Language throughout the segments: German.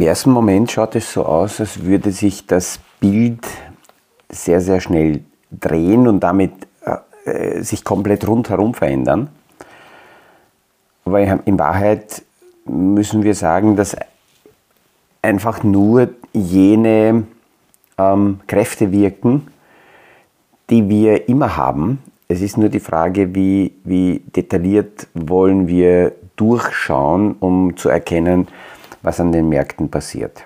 im ersten Moment schaut es so aus, als würde sich das Bild sehr, sehr schnell drehen und damit äh, sich komplett rundherum verändern. Aber in Wahrheit müssen wir sagen, dass einfach nur jene ähm, Kräfte wirken, die wir immer haben. Es ist nur die Frage, wie, wie detailliert wollen wir durchschauen, um zu erkennen, was an den Märkten passiert.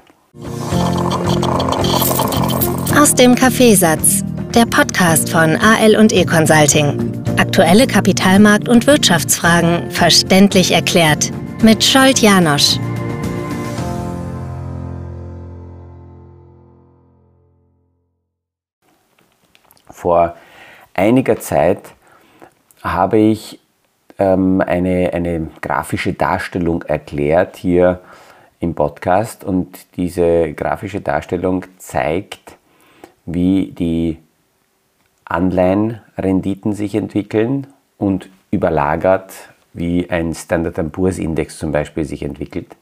Aus dem Kaffeesatz, der Podcast von AL und E Consulting. Aktuelle Kapitalmarkt- und Wirtschaftsfragen verständlich erklärt mit Scholt Janosch. Vor einiger Zeit habe ich ähm, eine, eine grafische Darstellung erklärt hier im Podcast und diese grafische Darstellung zeigt, wie die Anleihenrenditen sich entwickeln und überlagert, wie ein Standard Poor's Index zum Beispiel sich entwickelt.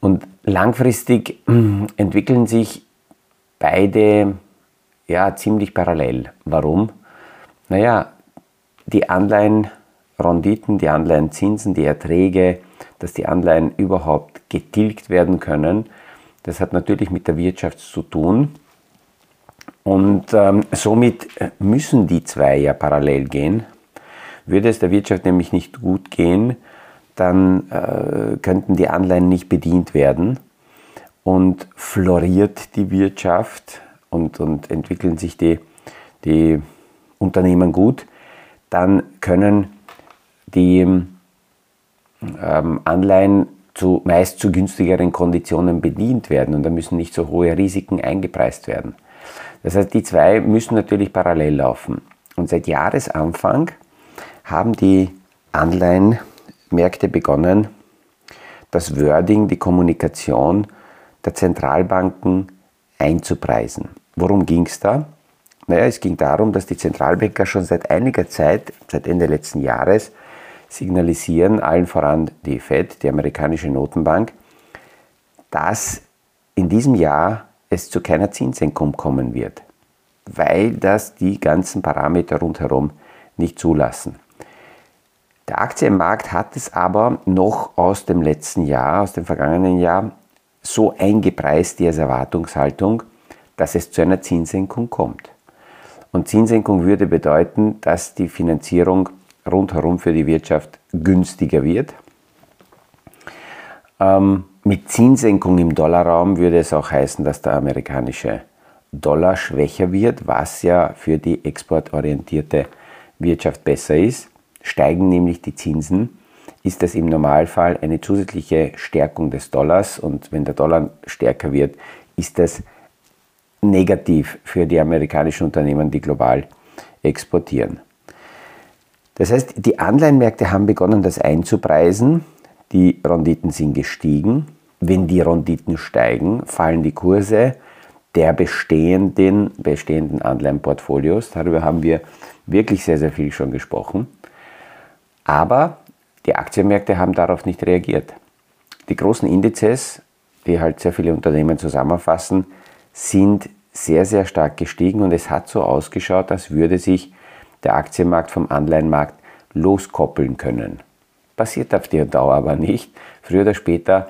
Und langfristig entwickeln sich beide ja, ziemlich parallel. Warum? Naja, die Anleihenrenditen, die Anleihenzinsen, die Erträge, dass die Anleihen überhaupt getilgt werden können, das hat natürlich mit der Wirtschaft zu tun. Und ähm, somit müssen die zwei ja parallel gehen. Würde es der Wirtschaft nämlich nicht gut gehen, dann äh, könnten die Anleihen nicht bedient werden und floriert die Wirtschaft und, und entwickeln sich die, die Unternehmen gut, dann können die ähm, Anleihen zu, meist zu günstigeren Konditionen bedient werden und da müssen nicht so hohe Risiken eingepreist werden. Das heißt, die zwei müssen natürlich parallel laufen. Und seit Jahresanfang haben die Anleihenmärkte begonnen, das Wording, die Kommunikation der Zentralbanken einzupreisen. Worum ging es da? Naja, es ging darum, dass die Zentralbanker schon seit einiger Zeit, seit Ende letzten Jahres, signalisieren, allen voran die Fed, die amerikanische Notenbank, dass in diesem Jahr es zu keiner Zinssenkung kommen wird, weil das die ganzen Parameter rundherum nicht zulassen. Der Aktienmarkt hat es aber noch aus dem letzten Jahr, aus dem vergangenen Jahr, so eingepreist, die Erwartungshaltung, dass es zu einer Zinssenkung kommt. Und Zinssenkung würde bedeuten, dass die Finanzierung rundherum für die Wirtschaft günstiger wird. Ähm, mit Zinssenkung im Dollarraum würde es auch heißen, dass der amerikanische Dollar schwächer wird, was ja für die exportorientierte Wirtschaft besser ist. Steigen nämlich die Zinsen, ist das im Normalfall eine zusätzliche Stärkung des Dollars und wenn der Dollar stärker wird, ist das negativ für die amerikanischen Unternehmen, die global exportieren. Das heißt, die Anleihenmärkte haben begonnen, das einzupreisen. Die Renditen sind gestiegen. Wenn die Renditen steigen, fallen die Kurse der bestehenden, bestehenden Anleihenportfolios. Darüber haben wir wirklich sehr, sehr viel schon gesprochen. Aber die Aktienmärkte haben darauf nicht reagiert. Die großen Indizes, die halt sehr viele Unternehmen zusammenfassen, sind sehr, sehr stark gestiegen und es hat so ausgeschaut, als würde sich der Aktienmarkt vom Anleihenmarkt loskoppeln können. Passiert auf die Dauer aber nicht. Früher oder später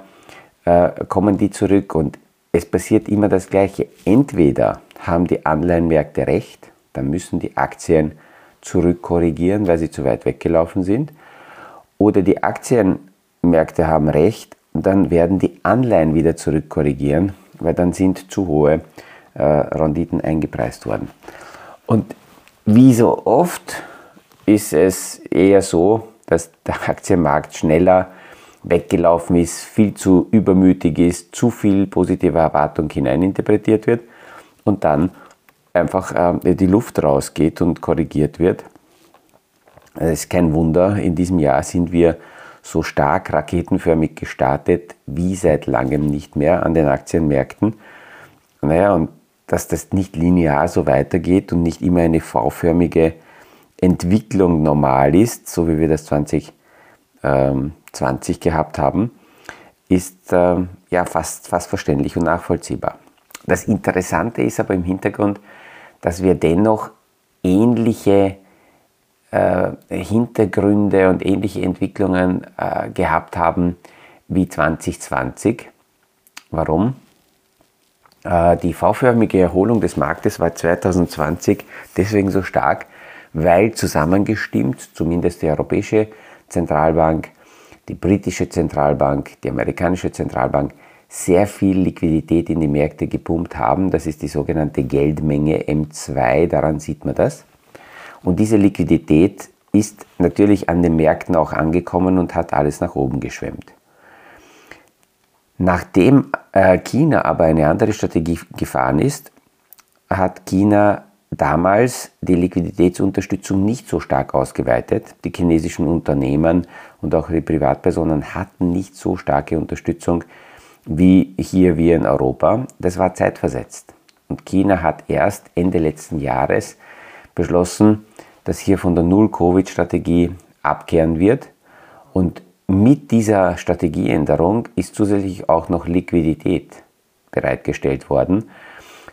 äh, kommen die zurück und es passiert immer das Gleiche. Entweder haben die Anleihenmärkte recht, dann müssen die Aktien zurückkorrigieren, weil sie zu weit weggelaufen sind, oder die Aktienmärkte haben recht, dann werden die Anleihen wieder zurückkorrigieren, weil dann sind zu hohe äh, Renditen eingepreist worden. Und wie so oft ist es eher so, dass der Aktienmarkt schneller weggelaufen ist, viel zu übermütig ist, zu viel positive Erwartung hineininterpretiert wird und dann einfach äh, die Luft rausgeht und korrigiert wird. Es ist kein Wunder, in diesem Jahr sind wir so stark raketenförmig gestartet wie seit langem nicht mehr an den Aktienmärkten. Naja, und dass das nicht linear so weitergeht und nicht immer eine V-förmige Entwicklung normal ist, so wie wir das 2020 ähm, gehabt haben, ist äh, ja fast, fast verständlich und nachvollziehbar. Das Interessante ist aber im Hintergrund, dass wir dennoch ähnliche äh, Hintergründe und ähnliche Entwicklungen äh, gehabt haben wie 2020. Warum? Äh, die V-förmige Erholung des Marktes war 2020 deswegen so stark, weil zusammengestimmt, zumindest die Europäische Zentralbank, die britische Zentralbank, die amerikanische Zentralbank, sehr viel Liquidität in die Märkte gepumpt haben. Das ist die sogenannte Geldmenge M2, daran sieht man das. Und diese Liquidität ist natürlich an den Märkten auch angekommen und hat alles nach oben geschwemmt. Nachdem äh, China aber eine andere Strategie gefahren ist, hat China damals die Liquiditätsunterstützung nicht so stark ausgeweitet. Die chinesischen Unternehmen und auch die Privatpersonen hatten nicht so starke Unterstützung wie hier wir in Europa. Das war zeitversetzt. Und China hat erst Ende letzten Jahres beschlossen, dass hier von der Null-Covid-Strategie abkehren wird. Und mit dieser Strategieänderung ist zusätzlich auch noch Liquidität bereitgestellt worden.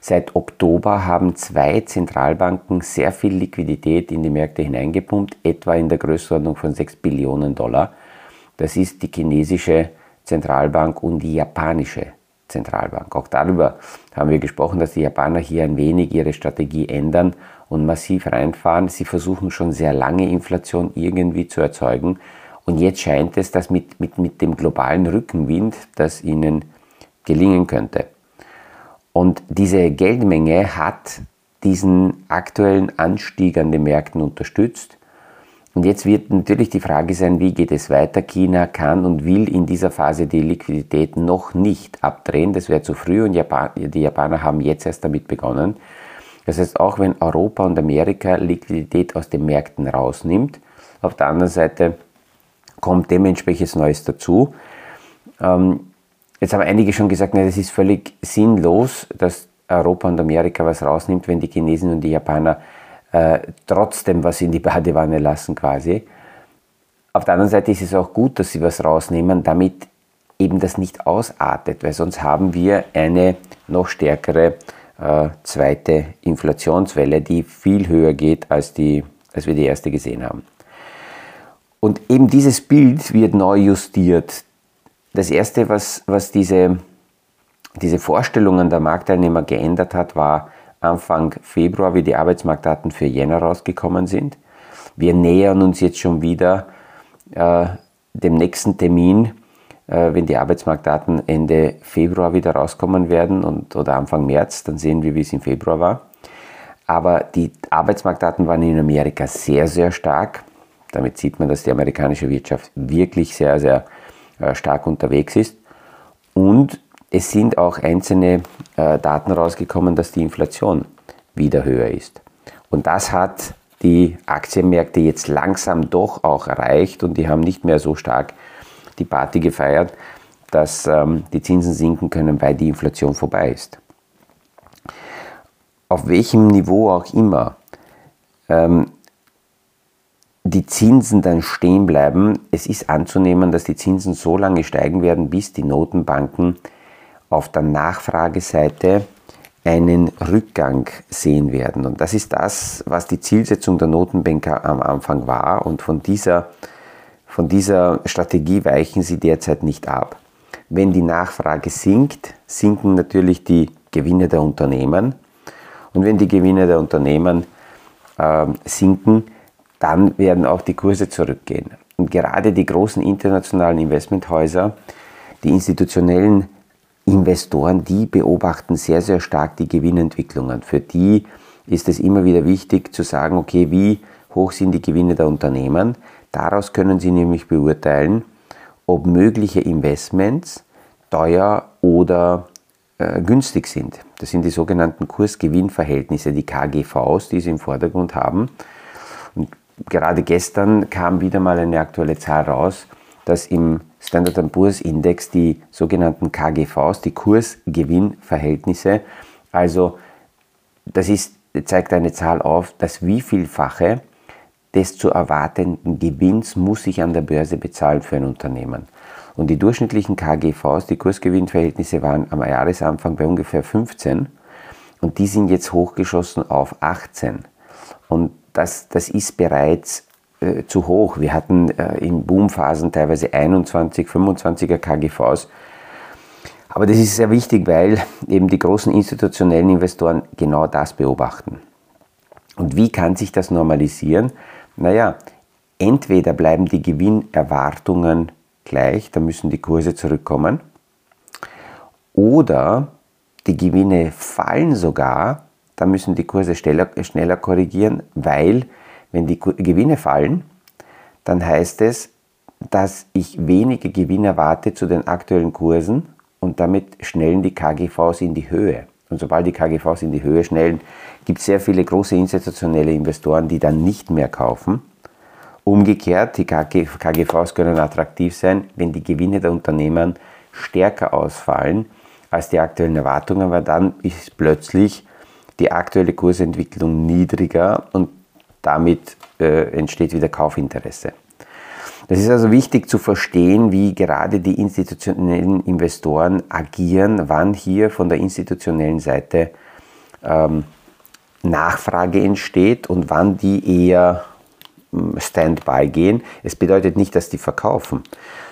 Seit Oktober haben zwei Zentralbanken sehr viel Liquidität in die Märkte hineingepumpt, etwa in der Größenordnung von 6 Billionen Dollar. Das ist die chinesische Zentralbank und die japanische Zentralbank. Auch darüber haben wir gesprochen, dass die Japaner hier ein wenig ihre Strategie ändern und massiv reinfahren. Sie versuchen schon sehr lange Inflation irgendwie zu erzeugen. Und jetzt scheint es, dass mit, mit, mit dem globalen Rückenwind das ihnen gelingen könnte. Und diese Geldmenge hat diesen aktuellen Anstieg an den Märkten unterstützt. Und jetzt wird natürlich die Frage sein, wie geht es weiter? China kann und will in dieser Phase die Liquidität noch nicht abdrehen. Das wäre zu früh und Japan, die Japaner haben jetzt erst damit begonnen. Das heißt, auch wenn Europa und Amerika Liquidität aus den Märkten rausnimmt, auf der anderen Seite kommt dementsprechend Neues dazu. Ähm, jetzt haben einige schon gesagt, es ist völlig sinnlos, dass Europa und Amerika was rausnimmt, wenn die Chinesen und die Japaner äh, trotzdem was in die Badewanne lassen quasi. Auf der anderen Seite ist es auch gut, dass sie was rausnehmen, damit eben das nicht ausartet, weil sonst haben wir eine noch stärkere äh, zweite Inflationswelle, die viel höher geht, als, die, als wir die erste gesehen haben. Und eben dieses Bild wird neu justiert. Das Erste, was, was diese, diese Vorstellungen der Marktteilnehmer geändert hat, war, Anfang Februar, wie die Arbeitsmarktdaten für Jänner rausgekommen sind. Wir nähern uns jetzt schon wieder äh, dem nächsten Termin, äh, wenn die Arbeitsmarktdaten Ende Februar wieder rauskommen werden und, oder Anfang März, dann sehen wir, wie es im Februar war. Aber die Arbeitsmarktdaten waren in Amerika sehr, sehr stark. Damit sieht man, dass die amerikanische Wirtschaft wirklich sehr, sehr äh, stark unterwegs ist. Und es sind auch einzelne äh, Daten rausgekommen, dass die Inflation wieder höher ist. Und das hat die Aktienmärkte jetzt langsam doch auch erreicht und die haben nicht mehr so stark die Party gefeiert, dass ähm, die Zinsen sinken können, weil die Inflation vorbei ist. Auf welchem Niveau auch immer ähm, die Zinsen dann stehen bleiben, es ist anzunehmen, dass die Zinsen so lange steigen werden, bis die Notenbanken auf der Nachfrageseite einen Rückgang sehen werden. Und das ist das, was die Zielsetzung der Notenbanker am Anfang war. Und von dieser, von dieser Strategie weichen sie derzeit nicht ab. Wenn die Nachfrage sinkt, sinken natürlich die Gewinne der Unternehmen. Und wenn die Gewinne der Unternehmen äh, sinken, dann werden auch die Kurse zurückgehen. Und gerade die großen internationalen Investmenthäuser, die institutionellen Investoren, die beobachten sehr, sehr stark die Gewinnentwicklungen. Für die ist es immer wieder wichtig zu sagen, okay, wie hoch sind die Gewinne der Unternehmen. Daraus können sie nämlich beurteilen, ob mögliche Investments teuer oder äh, günstig sind. Das sind die sogenannten Kurs-Gewinn-Verhältnisse, die KGVs, die sie im Vordergrund haben. Gerade gestern kam wieder mal eine aktuelle Zahl raus, dass im Standard Poor's Index die sogenannten KGVs, die Kursgewinnverhältnisse, also das ist, zeigt eine Zahl auf, das wievielfache des zu erwartenden Gewinns muss ich an der Börse bezahlen für ein Unternehmen. Und die durchschnittlichen KGVs, die Kursgewinnverhältnisse waren am Jahresanfang bei ungefähr 15 und die sind jetzt hochgeschossen auf 18. Und das, das ist bereits äh, zu hoch. Wir hatten äh, in Boomphasen teilweise 21, 25er KGVs. Aber das ist sehr wichtig, weil eben die großen institutionellen Investoren genau das beobachten. Und wie kann sich das normalisieren? Naja, entweder bleiben die Gewinnerwartungen gleich, da müssen die Kurse zurückkommen, oder die Gewinne fallen sogar, da müssen die Kurse schneller, schneller korrigieren, weil wenn die Gewinne fallen, dann heißt es, dass ich weniger Gewinne erwarte zu den aktuellen Kursen und damit schnellen die KGVs in die Höhe. Und sobald die KGVs in die Höhe schnellen, gibt es sehr viele große institutionelle Investoren, die dann nicht mehr kaufen. Umgekehrt, die KGVs können attraktiv sein, wenn die Gewinne der Unternehmen stärker ausfallen als die aktuellen Erwartungen, weil dann ist plötzlich die aktuelle Kursentwicklung niedriger und damit äh, entsteht wieder Kaufinteresse. Es ist also wichtig zu verstehen, wie gerade die institutionellen Investoren agieren, wann hier von der institutionellen Seite ähm, Nachfrage entsteht und wann die eher ähm, Standby gehen. Es bedeutet nicht, dass die verkaufen,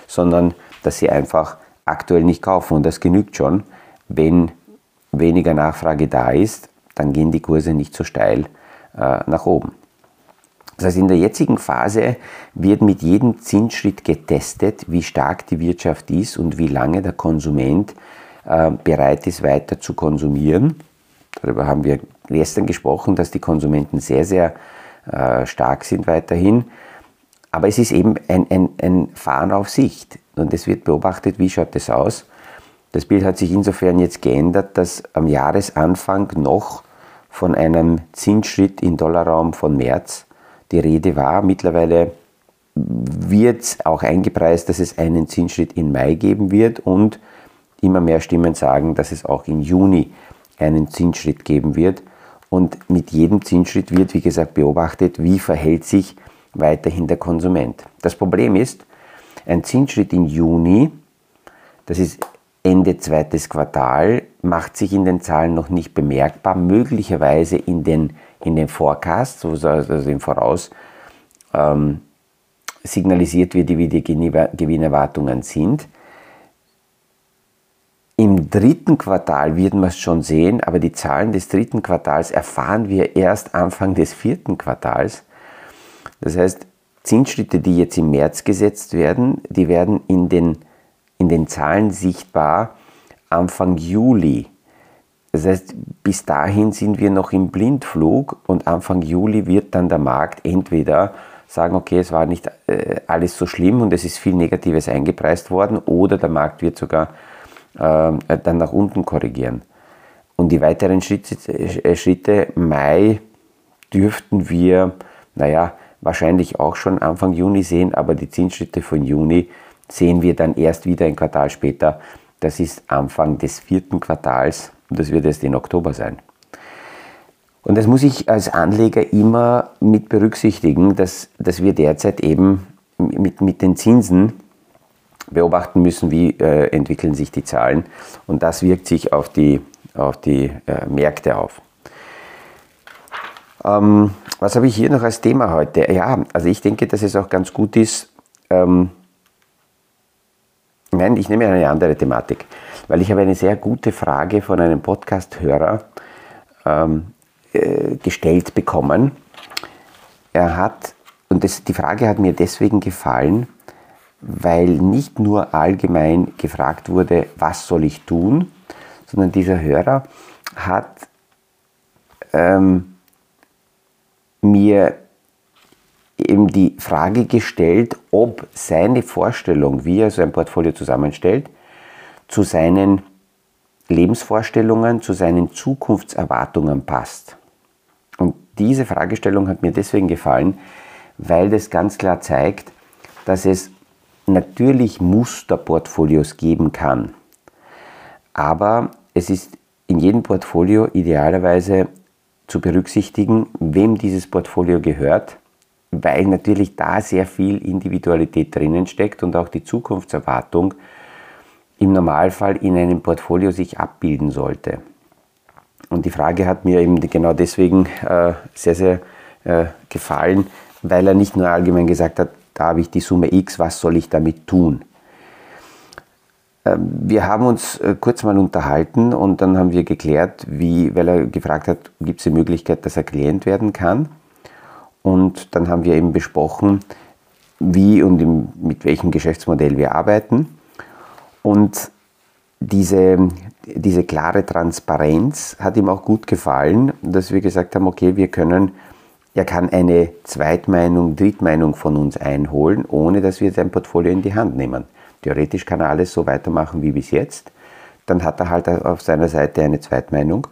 sondern dass sie einfach aktuell nicht kaufen. Und das genügt schon, wenn weniger Nachfrage da ist, dann gehen die Kurse nicht so steil äh, nach oben. Das heißt, in der jetzigen Phase wird mit jedem Zinsschritt getestet, wie stark die Wirtschaft ist und wie lange der Konsument äh, bereit ist, weiter zu konsumieren. Darüber haben wir gestern gesprochen, dass die Konsumenten sehr, sehr äh, stark sind weiterhin. Aber es ist eben ein, ein, ein Fahren auf Sicht und es wird beobachtet, wie schaut das aus. Das Bild hat sich insofern jetzt geändert, dass am Jahresanfang noch von einem Zinsschritt im Dollarraum von März die Rede war. Mittlerweile wird auch eingepreist, dass es einen Zinsschritt im Mai geben wird und immer mehr Stimmen sagen, dass es auch im Juni einen Zinsschritt geben wird. Und mit jedem Zinsschritt wird, wie gesagt, beobachtet, wie verhält sich weiterhin der Konsument. Das Problem ist, ein Zinsschritt im Juni, das ist Ende zweites Quartal, macht sich in den Zahlen noch nicht bemerkbar, möglicherweise in den in den Forecast, also im Voraus, ähm, signalisiert wird, wie die Gewinnerwartungen sind. Im dritten Quartal werden wir es schon sehen, aber die Zahlen des dritten Quartals erfahren wir erst Anfang des vierten Quartals. Das heißt, Zinsschritte, die jetzt im März gesetzt werden, die werden in den, in den Zahlen sichtbar Anfang Juli. Das heißt, bis dahin sind wir noch im Blindflug und Anfang Juli wird dann der Markt entweder sagen, okay, es war nicht äh, alles so schlimm und es ist viel Negatives eingepreist worden oder der Markt wird sogar äh, dann nach unten korrigieren. Und die weiteren Schritte, äh, Schritte Mai dürften wir, naja, wahrscheinlich auch schon Anfang Juni sehen, aber die Zinsschritte von Juni sehen wir dann erst wieder ein Quartal später. Das ist Anfang des vierten Quartals und das wird erst in Oktober sein. Und das muss ich als Anleger immer mit berücksichtigen, dass, dass wir derzeit eben mit, mit den Zinsen beobachten müssen, wie äh, entwickeln sich die Zahlen. Und das wirkt sich auf die, auf die äh, Märkte auf. Ähm, was habe ich hier noch als Thema heute? Ja, also ich denke, dass es auch ganz gut ist, ähm, nein, ich nehme eine andere Thematik weil ich habe eine sehr gute Frage von einem Podcast-Hörer ähm, äh, gestellt bekommen. Er hat, und das, die Frage hat mir deswegen gefallen, weil nicht nur allgemein gefragt wurde, was soll ich tun, sondern dieser Hörer hat ähm, mir eben die Frage gestellt, ob seine Vorstellung, wie er so ein Portfolio zusammenstellt, zu seinen Lebensvorstellungen, zu seinen Zukunftserwartungen passt. Und diese Fragestellung hat mir deswegen gefallen, weil das ganz klar zeigt, dass es natürlich Musterportfolios geben kann. Aber es ist in jedem Portfolio idealerweise zu berücksichtigen, wem dieses Portfolio gehört weil natürlich da sehr viel Individualität drinnen steckt und auch die Zukunftserwartung im Normalfall in einem Portfolio sich abbilden sollte. Und die Frage hat mir eben genau deswegen äh, sehr, sehr äh, gefallen, weil er nicht nur allgemein gesagt hat, da habe ich die Summe X, was soll ich damit tun? Ähm, wir haben uns äh, kurz mal unterhalten und dann haben wir geklärt, wie, weil er gefragt hat, gibt es die Möglichkeit, dass er Klient werden kann? Und dann haben wir eben besprochen, wie und mit welchem Geschäftsmodell wir arbeiten. Und diese, diese klare Transparenz hat ihm auch gut gefallen, dass wir gesagt haben, okay, wir können, er kann eine Zweitmeinung, Drittmeinung von uns einholen, ohne dass wir sein Portfolio in die Hand nehmen. Theoretisch kann er alles so weitermachen wie bis jetzt. Dann hat er halt auf seiner Seite eine Zweitmeinung.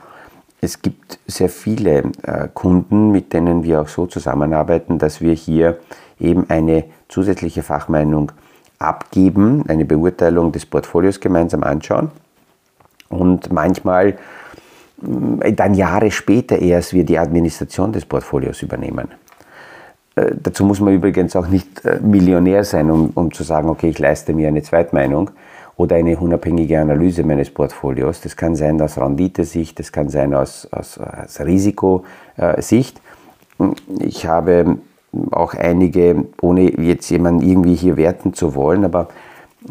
Es gibt sehr viele äh, Kunden, mit denen wir auch so zusammenarbeiten, dass wir hier eben eine zusätzliche Fachmeinung abgeben, eine Beurteilung des Portfolios gemeinsam anschauen und manchmal mm, dann Jahre später erst wir die Administration des Portfolios übernehmen. Äh, dazu muss man übrigens auch nicht äh, Millionär sein, um, um zu sagen, okay, ich leiste mir eine Zweitmeinung oder eine unabhängige Analyse meines Portfolios. Das kann sein aus Renditesicht, das kann sein aus, aus, aus Risikosicht. Ich habe auch einige, ohne jetzt jemanden irgendwie hier werten zu wollen, aber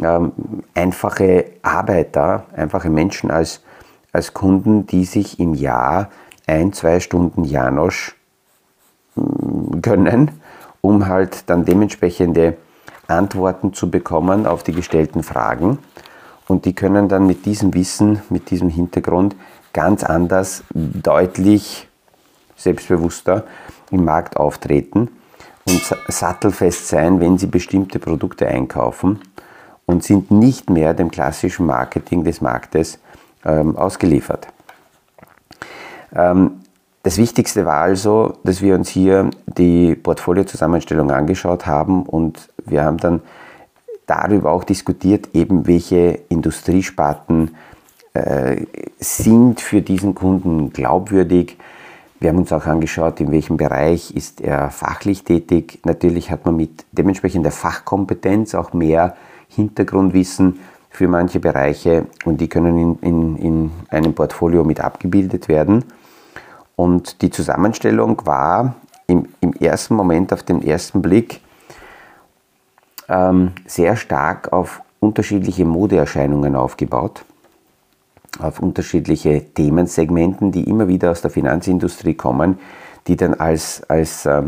ähm, einfache Arbeiter, einfache Menschen als, als Kunden, die sich im Jahr ein, zwei Stunden Janosch mm, gönnen, um halt dann dementsprechende Antworten zu bekommen auf die gestellten Fragen. Und die können dann mit diesem Wissen, mit diesem Hintergrund ganz anders, deutlich selbstbewusster im Markt auftreten und sattelfest sein, wenn sie bestimmte Produkte einkaufen und sind nicht mehr dem klassischen Marketing des Marktes ähm, ausgeliefert. Ähm, das Wichtigste war also, dass wir uns hier die Portfoliozusammenstellung angeschaut haben und wir haben dann darüber auch diskutiert, eben welche Industriesparten äh, sind für diesen Kunden glaubwürdig, wir haben uns auch angeschaut, in welchem Bereich ist er fachlich tätig. Natürlich hat man mit dementsprechender Fachkompetenz auch mehr Hintergrundwissen für manche Bereiche und die können in, in, in einem Portfolio mit abgebildet werden. Und die Zusammenstellung war im, im ersten Moment, auf den ersten Blick, ähm, sehr stark auf unterschiedliche Modeerscheinungen aufgebaut auf unterschiedliche Themensegmenten, die immer wieder aus der Finanzindustrie kommen, die dann als, als, äh,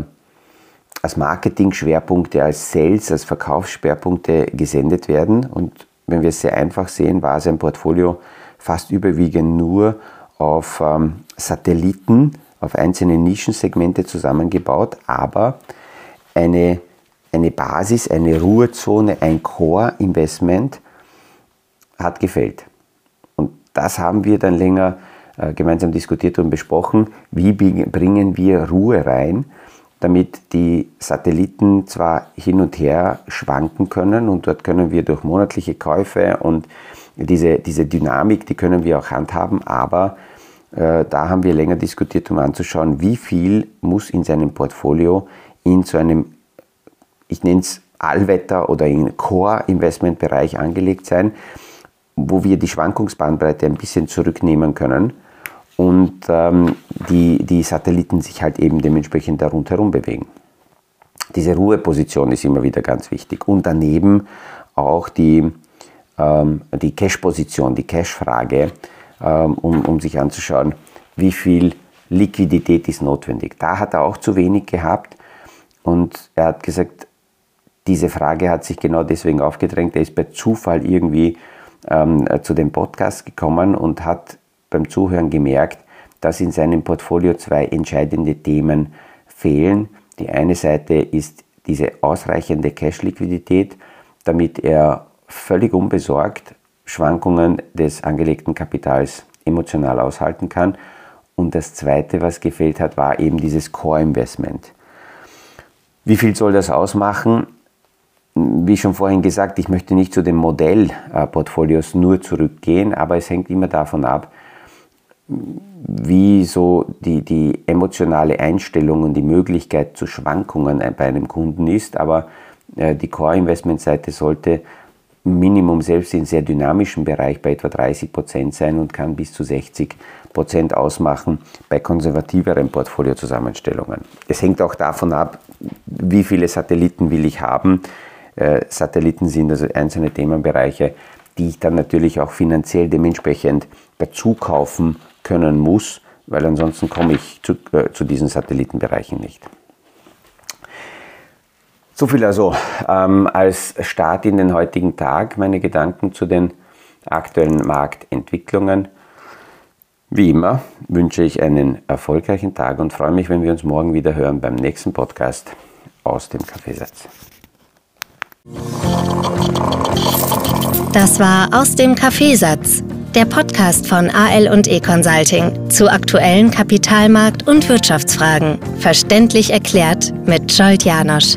als Marketing-Schwerpunkte, als Sales, als Verkaufsschwerpunkte gesendet werden. Und wenn wir es sehr einfach sehen, war sein Portfolio fast überwiegend nur auf ähm, Satelliten, auf einzelne Nischensegmente zusammengebaut, aber eine, eine Basis, eine Ruhezone, ein Core-Investment hat gefällt das haben wir dann länger äh, gemeinsam diskutiert und besprochen. Wie bringen wir Ruhe rein, damit die Satelliten zwar hin und her schwanken können und dort können wir durch monatliche Käufe und diese, diese Dynamik, die können wir auch handhaben, aber äh, da haben wir länger diskutiert, um anzuschauen, wie viel muss in seinem Portfolio in so einem, ich nenne es Allwetter- oder in Core-Investment-Bereich angelegt sein, wo wir die Schwankungsbandbreite ein bisschen zurücknehmen können und ähm, die, die Satelliten sich halt eben dementsprechend da rundherum bewegen. Diese Ruheposition ist immer wieder ganz wichtig und daneben auch die, ähm, die Cash-Position, die Cash-Frage, um, um sich anzuschauen, wie viel Liquidität ist notwendig. Da hat er auch zu wenig gehabt und er hat gesagt, diese Frage hat sich genau deswegen aufgedrängt. Er ist bei Zufall irgendwie ähm, zu dem Podcast gekommen und hat beim Zuhören gemerkt, dass in seinem Portfolio zwei entscheidende Themen fehlen. Die eine Seite ist diese ausreichende Cash-Liquidität, damit er völlig unbesorgt Schwankungen des angelegten Kapitals emotional aushalten kann. Und das Zweite, was gefehlt hat, war eben dieses Core-Investment. Wie viel soll das ausmachen? wie schon vorhin gesagt, ich möchte nicht zu den Modellportfolios nur zurückgehen, aber es hängt immer davon ab, wie so die, die emotionale Einstellung und die Möglichkeit zu Schwankungen bei einem Kunden ist. Aber äh, die Core-Investment-Seite sollte Minimum selbst in sehr dynamischen Bereich bei etwa 30 Prozent sein und kann bis zu 60 Prozent ausmachen bei konservativeren Portfoliozusammenstellungen. Es hängt auch davon ab, wie viele Satelliten will ich haben. Äh, Satelliten sind also einzelne Themenbereiche, die ich dann natürlich auch finanziell dementsprechend dazu kaufen können muss, weil ansonsten komme ich zu, äh, zu diesen Satellitenbereichen nicht. So viel also ähm, als Start in den heutigen Tag, meine Gedanken zu den aktuellen Marktentwicklungen. Wie immer wünsche ich einen erfolgreichen Tag und freue mich, wenn wir uns morgen wieder hören beim nächsten Podcast aus dem Kaffeesatz. Das war aus dem Kaffeesatz, der Podcast von AL und E Consulting zu aktuellen Kapitalmarkt- und Wirtschaftsfragen, verständlich erklärt mit Scholt Janosch.